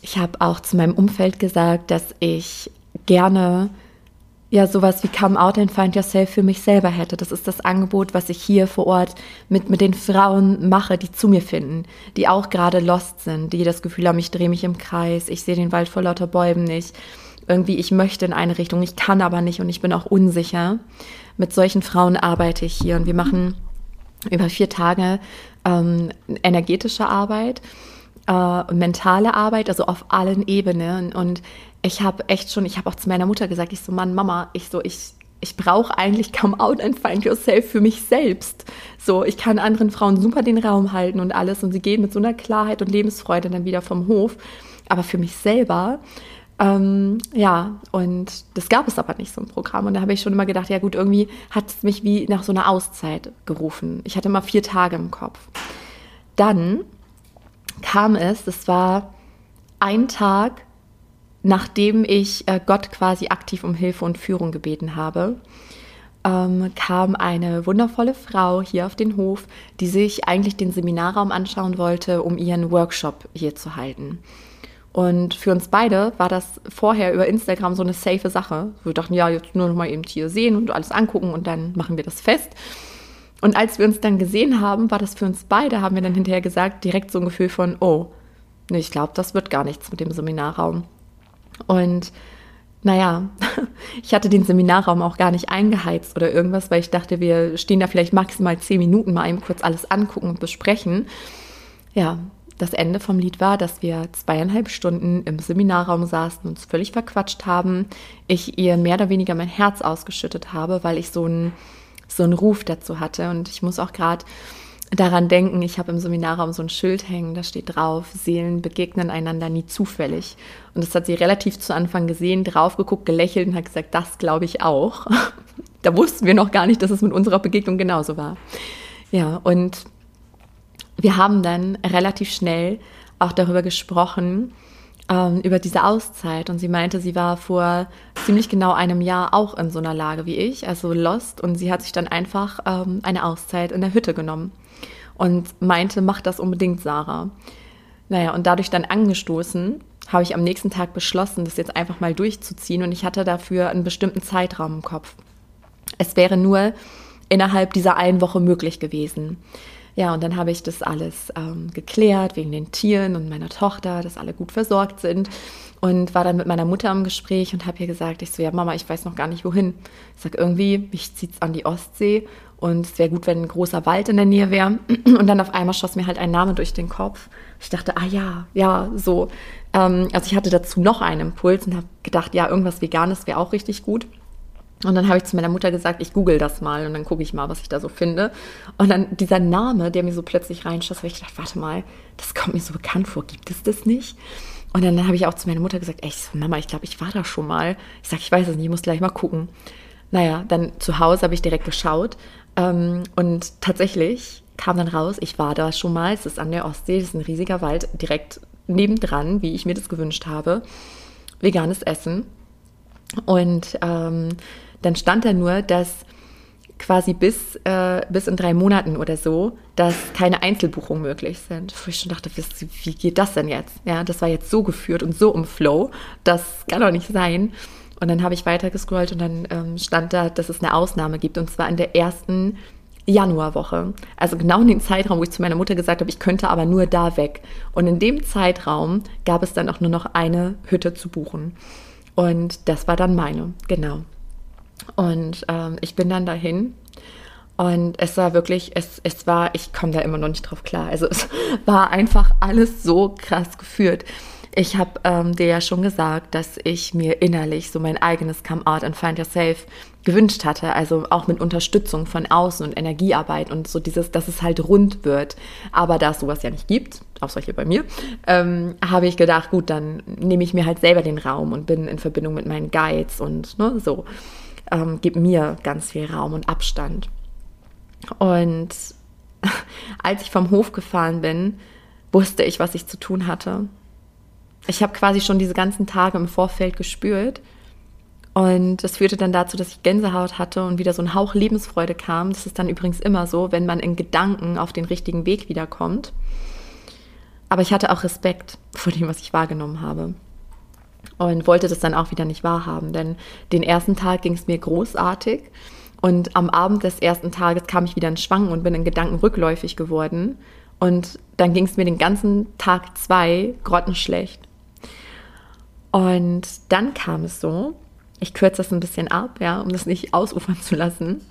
Speaker 1: Ich habe auch zu meinem Umfeld gesagt, dass ich gerne ja sowas wie Come Out and Find Yourself für mich selber hätte. Das ist das Angebot, was ich hier vor Ort mit, mit den Frauen mache, die zu mir finden, die auch gerade lost sind, die das Gefühl haben, ich drehe mich im Kreis, ich sehe den Wald vor lauter Bäumen nicht. Irgendwie, ich möchte in eine Richtung, ich kann aber nicht und ich bin auch unsicher mit solchen Frauen arbeite ich hier und wir machen über vier Tage ähm, energetische Arbeit, äh, mentale Arbeit, also auf allen Ebenen. Und ich habe echt schon, ich habe auch zu meiner Mutter gesagt, ich so, Mann, Mama, ich so, ich, ich brauche eigentlich come out and find yourself für mich selbst. So, ich kann anderen Frauen super den Raum halten und alles und sie gehen mit so einer Klarheit und Lebensfreude dann wieder vom Hof. Aber für mich selber ähm, ja, und das gab es aber nicht, so ein Programm. Und da habe ich schon immer gedacht, ja gut, irgendwie hat es mich wie nach so einer Auszeit gerufen. Ich hatte immer vier Tage im Kopf. Dann kam es, das war ein Tag, nachdem ich äh, Gott quasi aktiv um Hilfe und Führung gebeten habe, ähm, kam eine wundervolle Frau hier auf den Hof, die sich eigentlich den Seminarraum anschauen wollte, um ihren Workshop hier zu halten. Und für uns beide war das vorher über Instagram so eine safe Sache. Wir dachten, ja, jetzt nur noch mal eben hier sehen und alles angucken und dann machen wir das fest. Und als wir uns dann gesehen haben, war das für uns beide, haben wir dann hinterher gesagt, direkt so ein Gefühl von, oh, ich glaube, das wird gar nichts mit dem Seminarraum. Und naja, ich hatte den Seminarraum auch gar nicht eingeheizt oder irgendwas, weil ich dachte, wir stehen da vielleicht maximal zehn Minuten mal eben kurz alles angucken und besprechen. Ja, das Ende vom Lied war, dass wir zweieinhalb Stunden im Seminarraum saßen, uns völlig verquatscht haben, ich ihr mehr oder weniger mein Herz ausgeschüttet habe, weil ich so einen so einen Ruf dazu hatte. Und ich muss auch gerade daran denken, ich habe im Seminarraum so ein Schild hängen, da steht drauf, Seelen begegnen einander nie zufällig. Und das hat sie relativ zu Anfang gesehen, drauf geguckt, gelächelt und hat gesagt, das glaube ich auch. da wussten wir noch gar nicht, dass es mit unserer Begegnung genauso war. Ja, und wir haben dann relativ schnell auch darüber gesprochen, ähm, über diese Auszeit und sie meinte, sie war vor ziemlich genau einem Jahr auch in so einer Lage wie ich, also lost und sie hat sich dann einfach ähm, eine Auszeit in der Hütte genommen und meinte, mach das unbedingt, Sarah. Naja, und dadurch dann angestoßen, habe ich am nächsten Tag beschlossen, das jetzt einfach mal durchzuziehen und ich hatte dafür einen bestimmten Zeitraum im Kopf. Es wäre nur innerhalb dieser einen Woche möglich gewesen. Ja, und dann habe ich das alles ähm, geklärt wegen den Tieren und meiner Tochter, dass alle gut versorgt sind und war dann mit meiner Mutter im Gespräch und habe ihr gesagt, ich so, ja Mama, ich weiß noch gar nicht wohin. Ich sage irgendwie, mich zieht es an die Ostsee und es wäre gut, wenn ein großer Wald in der Nähe wäre. Und dann auf einmal schoss mir halt ein Name durch den Kopf. Ich dachte, ah ja, ja, so. Ähm, also ich hatte dazu noch einen Impuls und habe gedacht, ja, irgendwas Veganes wäre auch richtig gut. Und dann habe ich zu meiner Mutter gesagt, ich google das mal und dann gucke ich mal, was ich da so finde. Und dann dieser Name, der mir so plötzlich reinschoss, habe ich gedacht, warte mal, das kommt mir so bekannt vor, gibt es das nicht? Und dann habe ich auch zu meiner Mutter gesagt, ey, Mama, ich glaube, ich war da schon mal. Ich sage, ich weiß es nicht, ich muss gleich mal gucken. Naja, dann zu Hause habe ich direkt geschaut ähm, und tatsächlich kam dann raus, ich war da schon mal, es ist an der Ostsee, es ist ein riesiger Wald, direkt nebendran, wie ich mir das gewünscht habe. Veganes Essen. Und ähm, dann stand da nur, dass quasi bis, äh, bis in drei Monaten oder so, dass keine Einzelbuchungen möglich sind. Wo ich schon dachte, wie geht das denn jetzt? Ja, das war jetzt so geführt und so im Flow, das kann doch nicht sein. Und dann habe ich weiter gescrollt und dann ähm, stand da, dass es eine Ausnahme gibt und zwar in der ersten Januarwoche. Also genau in dem Zeitraum, wo ich zu meiner Mutter gesagt habe, ich könnte aber nur da weg. Und in dem Zeitraum gab es dann auch nur noch eine Hütte zu buchen. Und das war dann meine, genau. Und ähm, ich bin dann dahin und es war wirklich, es, es war, ich komme da immer noch nicht drauf klar. Also es war einfach alles so krass geführt. Ich habe ähm, dir ja schon gesagt, dass ich mir innerlich so mein eigenes Come Out and Find Yourself gewünscht hatte. Also auch mit Unterstützung von außen und Energiearbeit und so dieses, dass es halt rund wird. Aber da es sowas ja nicht gibt, auch solche bei mir, ähm, habe ich gedacht, gut, dann nehme ich mir halt selber den Raum und bin in Verbindung mit meinen Guides und ne, so. Ähm, gib mir ganz viel Raum und Abstand. Und als ich vom Hof gefahren bin, wusste ich, was ich zu tun hatte ich habe quasi schon diese ganzen Tage im Vorfeld gespürt. Und das führte dann dazu, dass ich Gänsehaut hatte und wieder so ein Hauch Lebensfreude kam. Das ist dann übrigens immer so, wenn man in Gedanken auf den richtigen Weg wiederkommt. Aber ich hatte auch Respekt vor dem, was ich wahrgenommen habe. Und wollte das dann auch wieder nicht wahrhaben, denn den ersten Tag ging es mir großartig. Und am Abend des ersten Tages kam ich wieder in Schwangen und bin in Gedanken rückläufig geworden. Und dann ging es mir den ganzen Tag zwei grottenschlecht. Und dann kam es so, ich kürze das ein bisschen ab, ja, um das nicht ausufern zu lassen.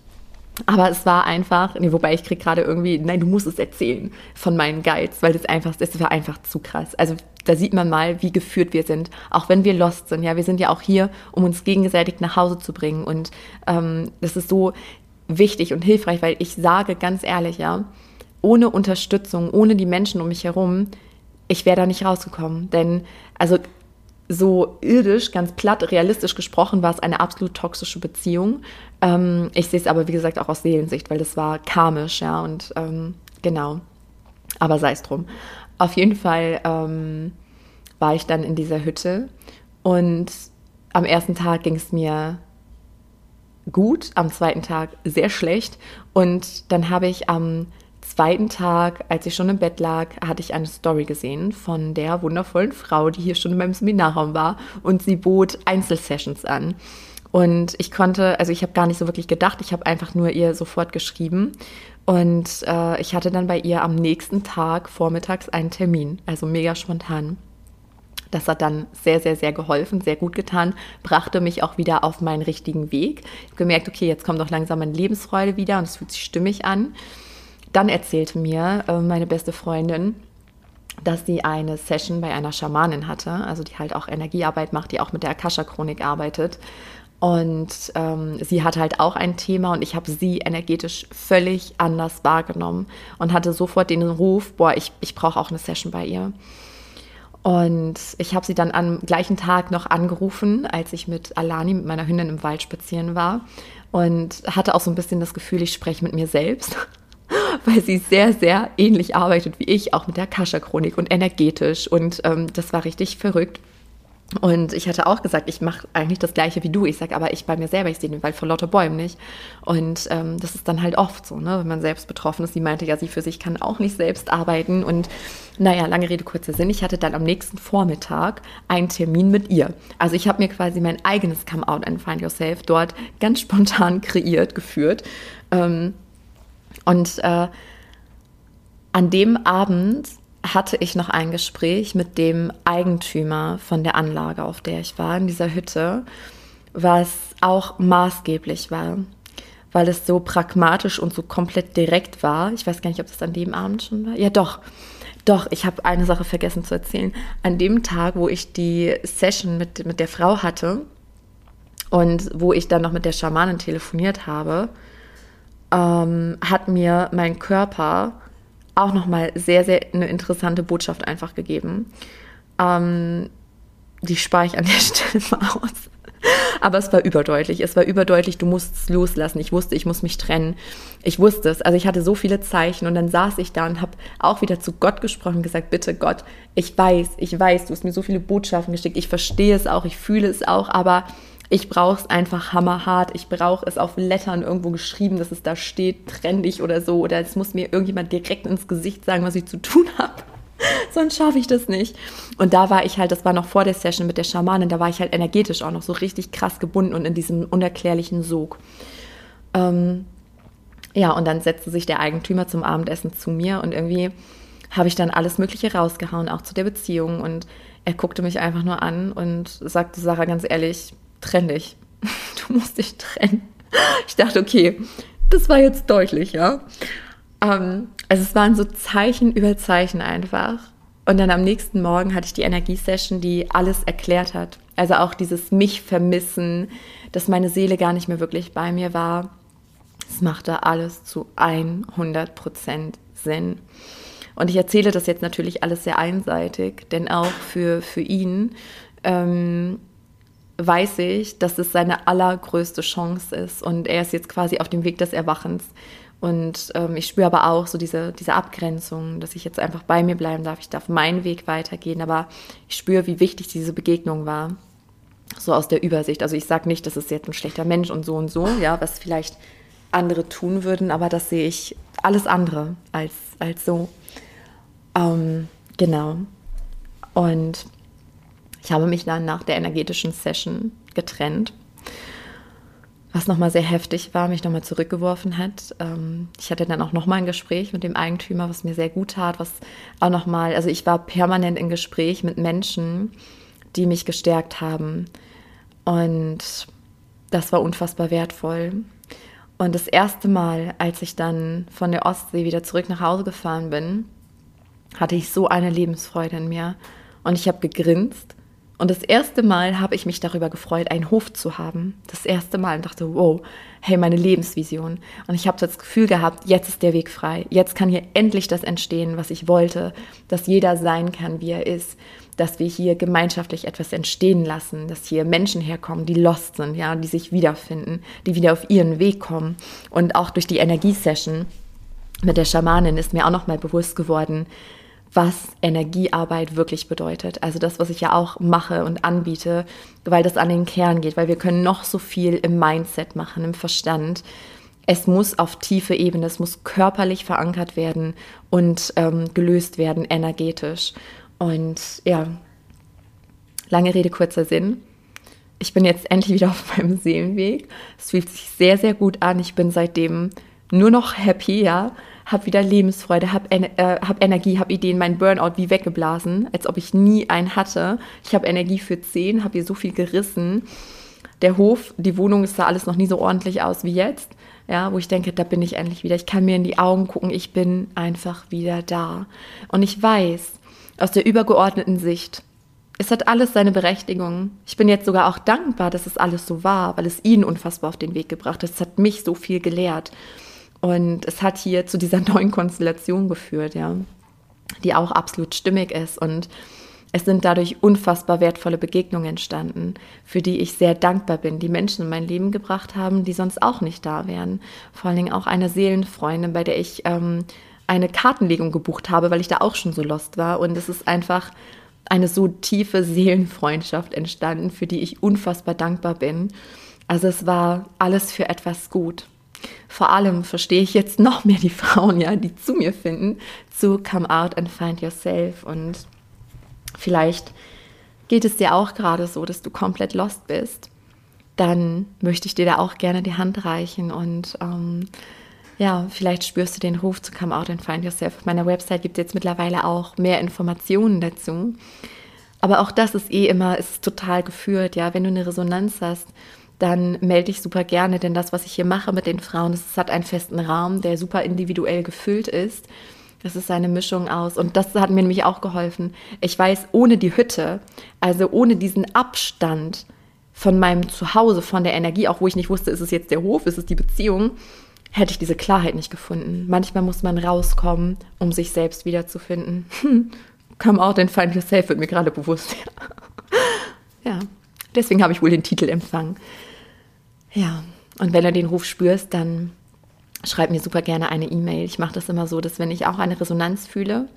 Speaker 1: Aber es war einfach, nee, wobei ich kriege gerade irgendwie, nein, du musst es erzählen von meinen Guides, weil das einfach, das war einfach zu krass. Also da sieht man mal, wie geführt wir sind, auch wenn wir lost sind. Ja, wir sind ja auch hier, um uns gegenseitig nach Hause zu bringen. Und ähm, das ist so wichtig und hilfreich, weil ich sage ganz ehrlich, ja, ohne Unterstützung, ohne die Menschen um mich herum, ich wäre da nicht rausgekommen. Denn, also so irdisch, ganz platt, realistisch gesprochen, war es eine absolut toxische Beziehung. Ähm, ich sehe es aber, wie gesagt, auch aus Seelensicht, weil das war karmisch, ja, und ähm, genau. Aber sei es drum. Auf jeden Fall ähm, war ich dann in dieser Hütte und am ersten Tag ging es mir gut, am zweiten Tag sehr schlecht und dann habe ich am zweiten Tag, als ich schon im Bett lag, hatte ich eine Story gesehen von der wundervollen Frau, die hier schon in meinem Seminarraum war und sie bot Einzelsessions an. Und ich konnte, also ich habe gar nicht so wirklich gedacht, ich habe einfach nur ihr sofort geschrieben. Und äh, ich hatte dann bei ihr am nächsten Tag vormittags einen Termin, also mega spontan. Das hat dann sehr, sehr, sehr geholfen, sehr gut getan, brachte mich auch wieder auf meinen richtigen Weg. Ich habe gemerkt, okay, jetzt kommt doch langsam meine Lebensfreude wieder und es fühlt sich stimmig an. Dann erzählte mir äh, meine beste Freundin, dass sie eine Session bei einer Schamanin hatte, also die halt auch Energiearbeit macht, die auch mit der Akasha-Chronik arbeitet. Und ähm, sie hatte halt auch ein Thema und ich habe sie energetisch völlig anders wahrgenommen und hatte sofort den Ruf, boah, ich, ich brauche auch eine Session bei ihr. Und ich habe sie dann am gleichen Tag noch angerufen, als ich mit Alani, mit meiner Hündin im Wald spazieren war und hatte auch so ein bisschen das Gefühl, ich spreche mit mir selbst weil sie sehr, sehr ähnlich arbeitet wie ich, auch mit der Kascha-Chronik und energetisch. Und ähm, das war richtig verrückt. Und ich hatte auch gesagt, ich mache eigentlich das Gleiche wie du. Ich sage aber, ich bei mir selber, ich sehe den Wald vor lauter Bäumen nicht. Und ähm, das ist dann halt oft so, ne? wenn man selbst betroffen ist. Sie meinte ja, sie für sich kann auch nicht selbst arbeiten. Und naja, lange Rede, kurzer Sinn. Ich hatte dann am nächsten Vormittag einen Termin mit ihr. Also ich habe mir quasi mein eigenes Come Out and Find Yourself dort ganz spontan kreiert, geführt. Ähm, und äh, an dem Abend hatte ich noch ein Gespräch mit dem Eigentümer von der Anlage, auf der ich war, in dieser Hütte, was auch maßgeblich war, weil es so pragmatisch und so komplett direkt war. Ich weiß gar nicht, ob das an dem Abend schon war. Ja, doch. Doch, ich habe eine Sache vergessen zu erzählen. An dem Tag, wo ich die Session mit, mit der Frau hatte und wo ich dann noch mit der Schamanin telefoniert habe, ähm, hat mir mein Körper auch nochmal sehr, sehr eine interessante Botschaft einfach gegeben. Ähm, die spare ich an der Stelle mal aus. Aber es war überdeutlich. Es war überdeutlich, du musst es loslassen. Ich wusste, ich muss mich trennen. Ich wusste es. Also ich hatte so viele Zeichen und dann saß ich da und habe auch wieder zu Gott gesprochen und gesagt, bitte Gott, ich weiß, ich weiß, du hast mir so viele Botschaften geschickt. Ich verstehe es auch, ich fühle es auch, aber ich brauche es einfach hammerhart. Ich brauche es auf Lettern irgendwo geschrieben, dass es da steht, trendig oder so. Oder es muss mir irgendjemand direkt ins Gesicht sagen, was ich zu tun habe. Sonst schaffe ich das nicht. Und da war ich halt, das war noch vor der Session mit der Schamanin, da war ich halt energetisch auch noch so richtig krass gebunden und in diesem unerklärlichen Sog. Ähm, ja, und dann setzte sich der Eigentümer zum Abendessen zu mir und irgendwie habe ich dann alles Mögliche rausgehauen, auch zu der Beziehung. Und er guckte mich einfach nur an und sagte, Sarah, ganz ehrlich, trenn dich. Du musst dich trennen. Ich dachte, okay, das war jetzt deutlich, ja. Ähm, also es waren so Zeichen über Zeichen einfach. Und dann am nächsten Morgen hatte ich die Energiesession, die alles erklärt hat. Also auch dieses mich vermissen, dass meine Seele gar nicht mehr wirklich bei mir war. Es machte alles zu 100% Sinn. Und ich erzähle das jetzt natürlich alles sehr einseitig, denn auch für, für ihn ähm, weiß ich, dass es seine allergrößte Chance ist und er ist jetzt quasi auf dem Weg des Erwachens. Und ähm, ich spüre aber auch so diese, diese Abgrenzung, dass ich jetzt einfach bei mir bleiben darf. Ich darf meinen Weg weitergehen, aber ich spüre, wie wichtig diese Begegnung war. So aus der Übersicht. Also ich sage nicht, das ist jetzt ein schlechter Mensch und so und so, ja, was vielleicht andere tun würden, aber das sehe ich alles andere als, als so. Ähm, genau. Und ich habe mich dann nach der energetischen Session getrennt, was nochmal sehr heftig war, mich nochmal zurückgeworfen hat. Ähm, ich hatte dann auch nochmal ein Gespräch mit dem Eigentümer, was mir sehr gut tat, was auch nochmal, also ich war permanent in Gespräch mit Menschen, die mich gestärkt haben. Und das war unfassbar wertvoll. Und das erste Mal, als ich dann von der Ostsee wieder zurück nach Hause gefahren bin, hatte ich so eine Lebensfreude in mir. Und ich habe gegrinst und das erste Mal habe ich mich darüber gefreut, einen Hof zu haben. Das erste Mal und dachte, wow, hey, meine Lebensvision. Und ich habe das Gefühl gehabt, jetzt ist der Weg frei. Jetzt kann hier endlich das entstehen, was ich wollte, dass jeder sein kann, wie er ist, dass wir hier gemeinschaftlich etwas entstehen lassen, dass hier Menschen herkommen, die lost sind, ja, die sich wiederfinden, die wieder auf ihren Weg kommen. Und auch durch die Energiesession mit der Schamanin ist mir auch noch mal bewusst geworden, was Energiearbeit wirklich bedeutet. Also das, was ich ja auch mache und anbiete, weil das an den Kern geht, weil wir können noch so viel im Mindset machen, im Verstand. Es muss auf tiefe Ebene, es muss körperlich verankert werden und ähm, gelöst werden, energetisch. Und ja, lange Rede, kurzer Sinn. Ich bin jetzt endlich wieder auf meinem Seelenweg. Es fühlt sich sehr, sehr gut an. Ich bin seitdem nur noch happy, ja habe wieder Lebensfreude, habe äh, hab Energie, habe Ideen, mein Burnout wie weggeblasen, als ob ich nie einen hatte. Ich habe Energie für zehn, habe hier so viel gerissen. Der Hof, die Wohnung, es sah alles noch nie so ordentlich aus wie jetzt. Ja, wo ich denke, da bin ich endlich wieder. Ich kann mir in die Augen gucken, ich bin einfach wieder da. Und ich weiß aus der übergeordneten Sicht, es hat alles seine Berechtigung. Ich bin jetzt sogar auch dankbar, dass es alles so war, weil es ihn unfassbar auf den Weg gebracht hat. Es hat mich so viel gelehrt. Und es hat hier zu dieser neuen Konstellation geführt, ja, die auch absolut stimmig ist. Und Es sind dadurch unfassbar wertvolle Begegnungen entstanden, für die ich sehr dankbar bin, die Menschen in mein Leben gebracht haben, die sonst auch nicht da wären. Vor allen Dingen auch eine Seelenfreundin, bei der ich ähm, eine Kartenlegung gebucht habe, weil ich da auch schon so lost war. Und es ist einfach eine so tiefe Seelenfreundschaft entstanden, für die ich unfassbar dankbar bin. Also es war alles für etwas gut. Vor allem verstehe ich jetzt noch mehr die Frauen, ja, die zu mir finden, zu Come Out and Find Yourself. Und vielleicht geht es dir auch gerade so, dass du komplett lost bist. Dann möchte ich dir da auch gerne die Hand reichen und ähm, ja, vielleicht spürst du den Ruf zu Come Out and Find Yourself. Auf meiner Website gibt es jetzt mittlerweile auch mehr Informationen dazu. Aber auch das ist eh immer, ist total geführt, ja. Wenn du eine Resonanz hast, dann melde dich super gerne, denn das, was ich hier mache mit den Frauen, das hat einen festen Rahmen, der super individuell gefüllt ist. Das ist eine Mischung aus. Und das hat mir nämlich auch geholfen. Ich weiß, ohne die Hütte, also ohne diesen Abstand von meinem Zuhause, von der Energie, auch wo ich nicht wusste, ist es jetzt der Hof, ist es die Beziehung, hätte ich diese Klarheit nicht gefunden. Manchmal muss man rauskommen, um sich selbst wiederzufinden. Come out and find yourself wird mir gerade bewusst. ja, deswegen habe ich wohl den Titel empfangen. Ja, und wenn du den Ruf spürst, dann schreib mir super gerne eine E-Mail. Ich mache das immer so, dass wenn ich auch eine Resonanz fühle,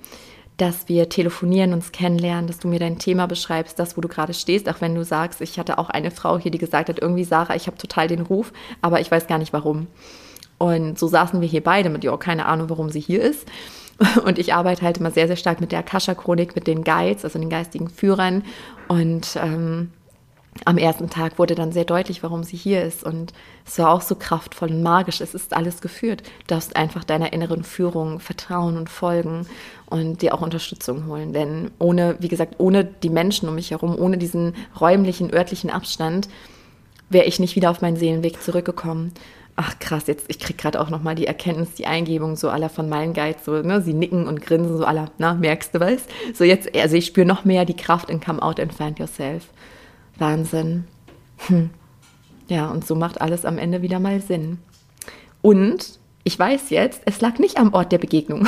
Speaker 1: dass wir telefonieren, uns kennenlernen, dass du mir dein Thema beschreibst, das, wo du gerade stehst, auch wenn du sagst, ich hatte auch eine Frau hier, die gesagt hat, irgendwie Sarah, ich habe total den Ruf, aber ich weiß gar nicht warum. Und so saßen wir hier beide mit, ja, keine Ahnung, warum sie hier ist. Und ich arbeite halt immer sehr, sehr stark mit der Akasha-Chronik, mit den Guides, also den geistigen Führern. Und ähm, am ersten Tag wurde dann sehr deutlich, warum sie hier ist. Und es war auch so kraftvoll und magisch. Es ist alles geführt. Du darfst einfach deiner inneren Führung vertrauen und folgen und dir auch Unterstützung holen. Denn ohne, wie gesagt, ohne die Menschen um mich herum, ohne diesen räumlichen, örtlichen Abstand, wäre ich nicht wieder auf meinen Seelenweg zurückgekommen. Ach krass, jetzt ich kriege gerade auch nochmal die Erkenntnis, die Eingebung so aller von meinen Guides, so, ne, sie nicken und grinsen so aller, na, merkst du was? So jetzt, also ich spüre noch mehr die Kraft in Come Out and Find Yourself. Wahnsinn. Hm. Ja, und so macht alles am Ende wieder mal Sinn. Und ich weiß jetzt, es lag nicht am Ort der Begegnung.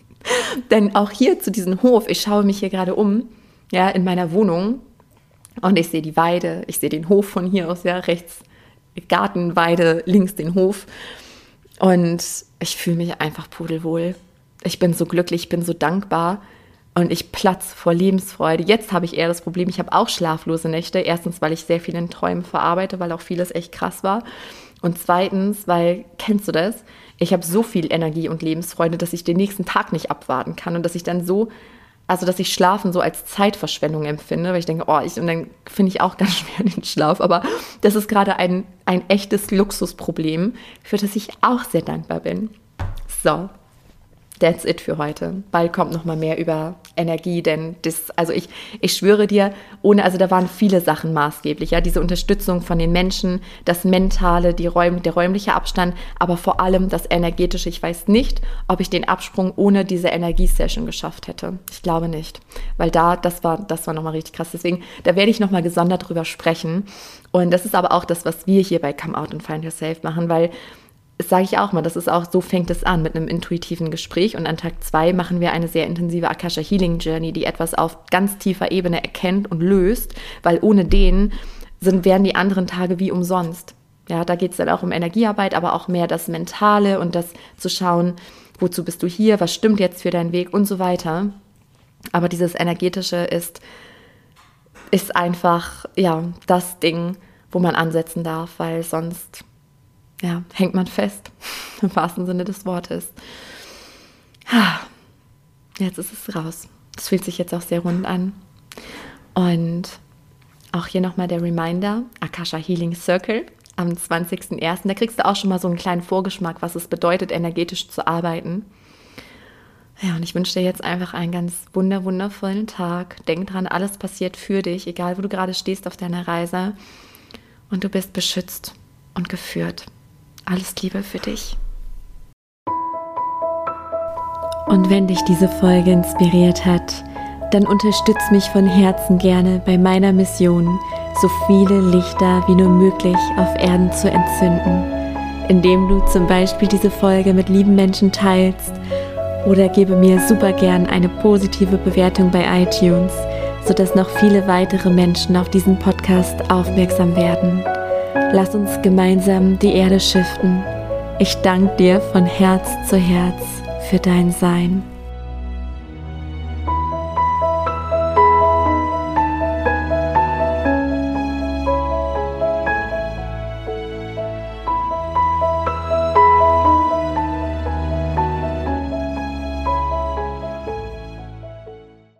Speaker 1: Denn auch hier zu diesem Hof, ich schaue mich hier gerade um, ja, in meiner Wohnung und ich sehe die Weide, ich sehe den Hof von hier aus, ja, rechts Gartenweide, links den Hof. Und ich fühle mich einfach pudelwohl. Ich bin so glücklich, ich bin so dankbar und ich platz vor Lebensfreude. Jetzt habe ich eher das Problem, ich habe auch schlaflose Nächte. Erstens, weil ich sehr viel in Träumen verarbeite, weil auch vieles echt krass war. Und zweitens, weil, kennst du das? Ich habe so viel Energie und Lebensfreude, dass ich den nächsten Tag nicht abwarten kann und dass ich dann so, also dass ich Schlafen so als Zeitverschwendung empfinde, weil ich denke, oh, ich, und dann finde ich auch ganz schwer den Schlaf. Aber das ist gerade ein, ein echtes Luxusproblem, für das ich auch sehr dankbar bin. So, that's it für heute. Bald kommt noch mal mehr über Energie, denn das, also ich, ich schwöre dir, ohne, also da waren viele Sachen maßgeblich, ja, diese Unterstützung von den Menschen, das Mentale, die Räum, der räumliche Abstand, aber vor allem das Energetische. Ich weiß nicht, ob ich den Absprung ohne diese Energiesession geschafft hätte. Ich glaube nicht, weil da, das war, das war noch mal richtig krass. Deswegen, da werde ich noch mal gesondert drüber sprechen. Und das ist aber auch das, was wir hier bei Come Out and Find Yourself machen, weil sage ich auch mal, das ist auch, so fängt es an mit einem intuitiven Gespräch. Und an Tag zwei machen wir eine sehr intensive Akasha Healing Journey, die etwas auf ganz tiefer Ebene erkennt und löst, weil ohne den sind, wären die anderen Tage wie umsonst. Ja, da geht es dann auch um Energiearbeit, aber auch mehr das Mentale und das zu schauen, wozu bist du hier, was stimmt jetzt für deinen Weg und so weiter. Aber dieses Energetische ist, ist einfach, ja, das Ding, wo man ansetzen darf, weil sonst ja, hängt man fest, im wahrsten Sinne des Wortes. Jetzt ist es raus. Es fühlt sich jetzt auch sehr rund an. Und auch hier nochmal der Reminder, Akasha Healing Circle am 20.01. Da kriegst du auch schon mal so einen kleinen Vorgeschmack, was es bedeutet, energetisch zu arbeiten. Ja, und ich wünsche dir jetzt einfach einen ganz wunder, wundervollen Tag. Denk dran, alles passiert für dich, egal wo du gerade stehst auf deiner Reise. Und du bist beschützt und geführt. Alles Liebe für dich. Und wenn dich diese Folge inspiriert hat, dann unterstütz mich von Herzen gerne bei meiner Mission, so viele Lichter wie nur möglich auf Erden zu entzünden, indem du zum Beispiel diese Folge mit lieben Menschen teilst oder gebe mir super gern eine positive Bewertung bei iTunes. sodass noch viele weitere Menschen auf diesen Podcast aufmerksam werden. Lass uns gemeinsam die Erde schiften. Ich danke dir von Herz zu Herz für dein Sein.